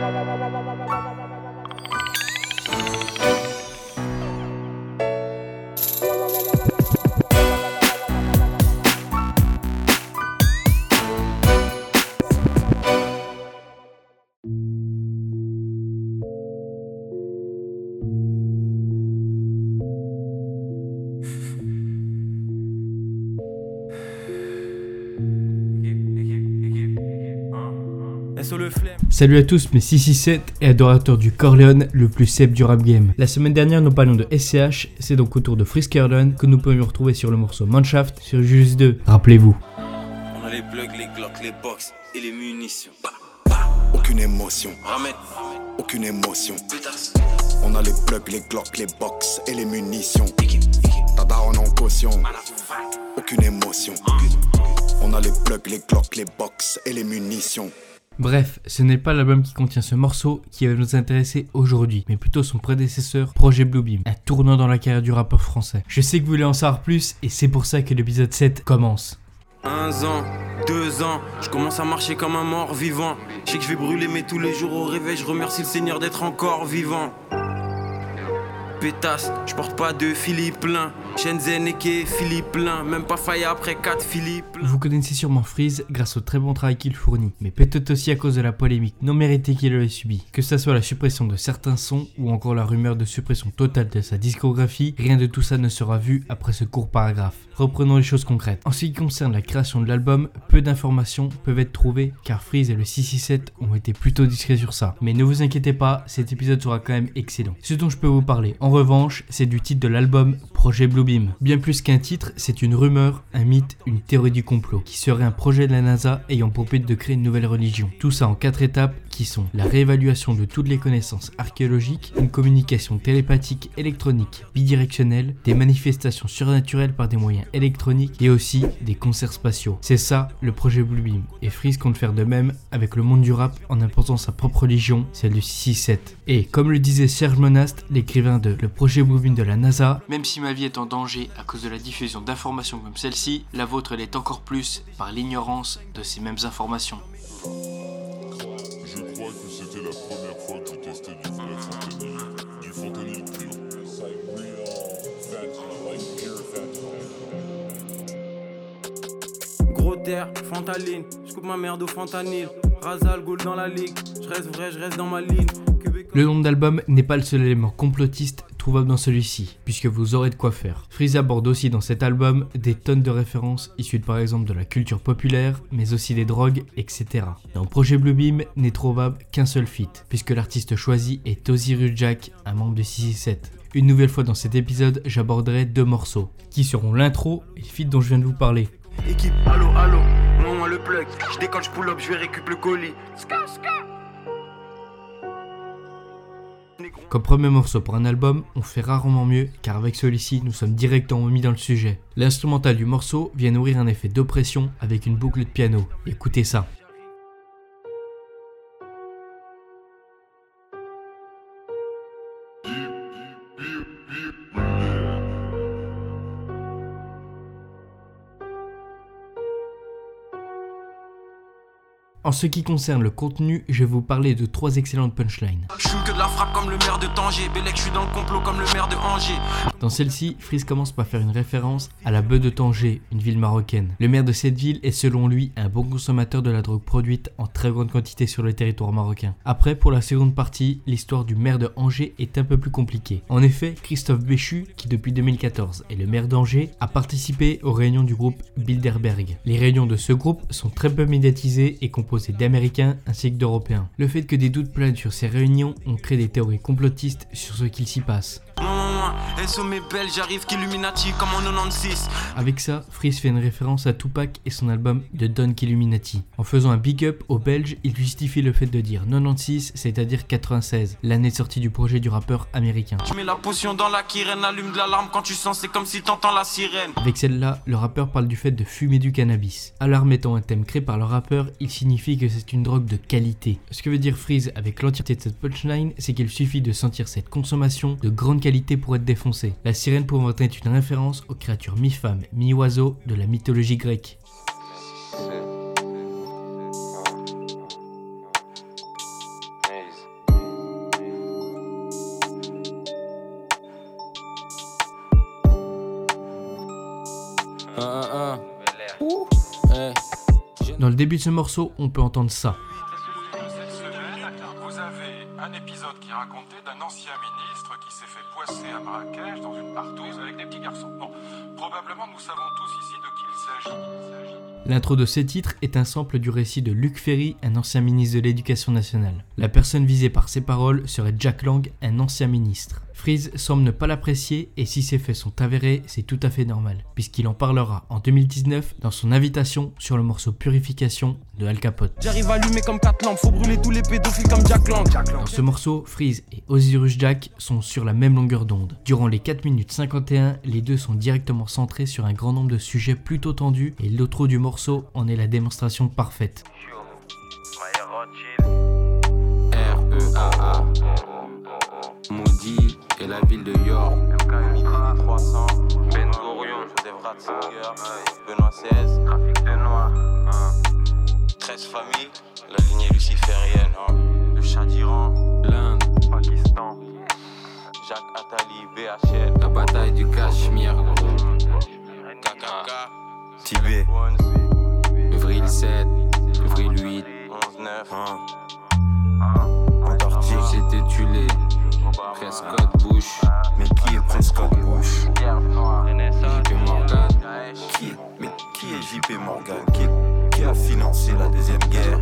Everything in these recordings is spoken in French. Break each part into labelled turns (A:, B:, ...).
A: 八八八八八八八八八 Salut à tous mes 667 et adorateurs du Corleone, le plus célèbre du rap game. La semaine dernière nous parlions de SCH, c'est donc au tour de Frisk que nous pouvons retrouver sur le morceau Manshaft sur Julius 2. Rappelez-vous.
B: On a les plugs, les glocks, les box et les munitions.
C: Aucune émotion. Aucune émotion. On a les plugs, les glocks, les box et les munitions. Tada en caution. Aucune émotion. On a les plugs, les glocks, les box et les munitions.
A: Bref, ce n'est pas l'album qui contient ce morceau qui va nous intéresser aujourd'hui, mais plutôt son prédécesseur, Projet Bluebeam, un tournant dans la carrière du rappeur français. Je sais que vous voulez en savoir plus et c'est pour ça que l'épisode 7 commence.
B: Un an, deux ans, je commence à marcher comme un mort vivant. Je sais que je vais brûler, mais tous les jours au réveil, je remercie le Seigneur d'être encore vivant pétasse, je porte pas de Philippe plein. Philippe même pas après 4 Philippe.
A: Vous connaissez sûrement Freeze grâce au très bon travail qu'il fournit, mais peut-être aussi à cause de la polémique non méritée qu'il a subi. Que ce soit la suppression de certains sons ou encore la rumeur de suppression totale de sa discographie, rien de tout ça ne sera vu après ce court paragraphe. Reprenons les choses concrètes. En ce qui concerne la création de l'album, peu d'informations peuvent être trouvées car Freeze et le 667 ont été plutôt discrets sur ça. Mais ne vous inquiétez pas, cet épisode sera quand même excellent. Ce dont je peux vous parler en revanche, c'est du titre de l'album Projet Bien plus qu'un titre, c'est une rumeur, un mythe, une théorie du complot, qui serait un projet de la NASA ayant pour but de créer une nouvelle religion. Tout ça en quatre étapes qui sont la réévaluation de toutes les connaissances archéologiques, une communication télépathique électronique bidirectionnelle, des manifestations surnaturelles par des moyens électroniques et aussi des concerts spatiaux. C'est ça le projet Bluebeam. Et Freeze compte faire de même avec le monde du rap en imposant sa propre religion, celle du 6-7. Et comme le disait Serge Monast, l'écrivain de Le projet Bluebeam de la NASA, même si ma vie est en danger à cause de la diffusion d'informations comme celle-ci, la vôtre l'est encore plus par l'ignorance de ces mêmes informations.
D: La première fois que je testais du fentanyl, du fentanyl pur.
B: Gros terre, fentaline, je coupe ma merde au fentanyl. Rasal, goal dans la ligue, je reste vrai, je reste dans ma ligne.
A: Le nom d'album n'est pas le seul élément complotiste dans celui-ci, puisque vous aurez de quoi faire. Freeze aborde aussi dans cet album des tonnes de références issues par exemple de la culture populaire, mais aussi des drogues, etc. Dans Projet Bluebeam n'est trouvable qu'un seul feat, puisque l'artiste choisi est Osiris Jack, un membre de 667. Une nouvelle fois dans cet épisode, j'aborderai deux morceaux, qui seront l'intro et le feat dont je viens de vous parler.
B: Équipe, allo, moi le plug, je je pull up, je récupérer le colis.
A: Comme premier morceau pour un album, on fait rarement mieux car avec celui-ci, nous sommes directement mis dans le sujet. L'instrumental du morceau vient nourrir un effet d'oppression avec une boucle de piano. Écoutez ça. En ce qui concerne le contenu, je vais vous parler de trois excellentes punchlines.
B: Comme le maire de Tanger, je suis dans le complot comme le maire de Angers.
A: Dans celle-ci, Freeze commence par faire une référence à la Beuh de Tanger, une ville marocaine. Le maire de cette ville est selon lui un bon consommateur de la drogue produite en très grande quantité sur le territoire marocain. Après, pour la seconde partie, l'histoire du maire de Angers est un peu plus compliquée. En effet, Christophe Béchu, qui depuis 2014 est le maire d'Angers, a participé aux réunions du groupe Bilderberg. Les réunions de ce groupe sont très peu médiatisées et composées d'Américains ainsi que d'Européens. Le fait que des doutes planent sur ces réunions ont créé des théories complotistes sur ce qu'il s'y passe.
B: 96.
A: Avec ça, Freeze fait une référence à Tupac et son album de Don Illuminati. En faisant un big up aux Belges, il justifie le fait de dire 96, c'est-à-dire 96, l'année de sortie du projet du rappeur américain.
B: Tu mets la potion dans la kirène, allume de l'alarme quand tu sens, c'est comme si t'entends la sirène.
A: Avec celle-là, le rappeur parle du fait de fumer du cannabis. Alarme étant un thème créé par le rappeur, il signifie que c'est une drogue de qualité. Ce que veut dire Freeze avec l'entièreté de cette punchline, c'est il suffit de sentir cette consommation de grande qualité pour être défoncé. La sirène pouvant être une référence aux créatures mi-femme, mi-oiseau de la mythologie grecque. Dans le début de ce morceau, on peut entendre ça. L'intro de ce titre est un sample du récit de Luc Ferry, un ancien ministre de l'Éducation nationale. La personne visée par ces paroles serait Jack Lang, un ancien ministre. Freeze semble ne pas l'apprécier et si ces faits sont avérés, c'est tout à fait normal, puisqu'il en parlera en 2019 dans son invitation sur le morceau Purification de Al Capote.
B: J'arrive allumé comme 4 lampes, faut brûler tous les pédophiles comme Jack Lang.
A: Dans ce morceau, Freeze et Osiris Jack sont sur la même longueur d'onde. Durant les 4 minutes 51, les deux sont directement centrés sur un grand nombre de sujets plutôt tendus et l'outro du morceau en est la démonstration parfaite.
B: Et la ville de York. MK 300. Ben Gurion. Joseph Ratzinger. Benoît XVI. Trafic de noix. 13 familles. La lignée luciférienne. hein. Le Shah d'Iran. L'Inde. Pakistan. Jacques Attali. BHL. La bataille du Cachemire. KKK. Tibet. Avril 7. Avril 8. 11 9. Antarctique. C'était Tulé. Prescott Bush.
C: Mais qui est Prescott Bush?
B: JP Morgan.
C: Qui est, mais qui est JP Morgan? Qui, qui a financé la deuxième guerre?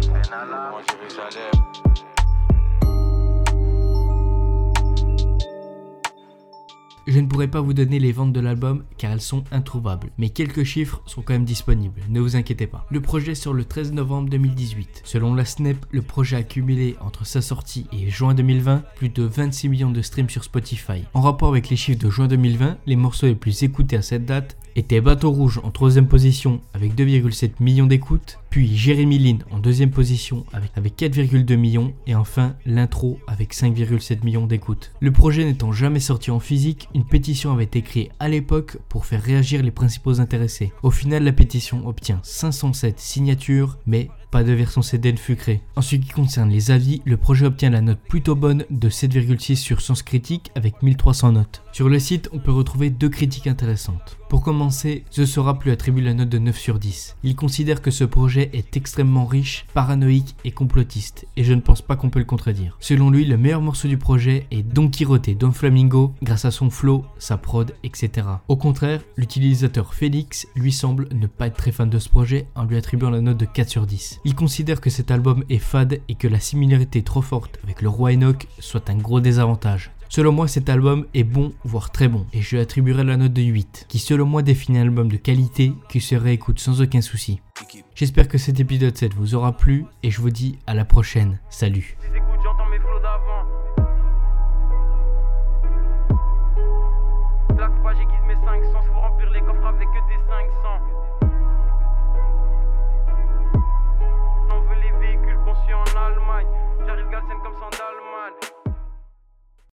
A: Je ne pourrai pas vous donner les ventes de l'album car elles sont introuvables, mais quelques chiffres sont quand même disponibles, ne vous inquiétez pas. Le projet sort le 13 novembre 2018. Selon la SNEP, le projet a cumulé entre sa sortie et juin 2020 plus de 26 millions de streams sur Spotify. En rapport avec les chiffres de juin 2020, les morceaux les plus écoutés à cette date étaient Bateau Rouge en troisième position avec 2,7 millions d'écoutes, puis Jérémy Lin en deuxième position avec, avec 4,2 millions et enfin l'intro avec 5,7 millions d'écoutes. Le projet n'étant jamais sorti en physique, une pétition avait été créée à l'époque pour faire réagir les principaux intéressés. Au final, la pétition obtient 507 signatures, mais pas de version CD ne fut créée. En ce qui concerne les avis, le projet obtient la note plutôt bonne de 7,6 sur Sens Critique avec 1300 notes. Sur le site, on peut retrouver deux critiques intéressantes. Pour commencer, The Sora lui attribue la note de 9 sur 10. Il considère que ce projet est extrêmement riche, paranoïque et complotiste, et je ne pense pas qu'on peut le contredire. Selon lui, le meilleur morceau du projet est Don Quirote Don Flamingo, grâce à son flow, sa prod, etc. Au contraire, l'utilisateur Félix lui semble ne pas être très fan de ce projet en lui attribuant la note de 4 sur 10. Il considère que cet album est fade et que la similarité trop forte avec le roi Enoch soit un gros désavantage. Selon moi, cet album est bon, voire très bon, et je lui attribuerai la note de 8, qui selon moi définit un album de qualité qui se réécoute sans aucun souci. J'espère que cet épisode 7 vous aura plu, et je vous dis à la prochaine. Salut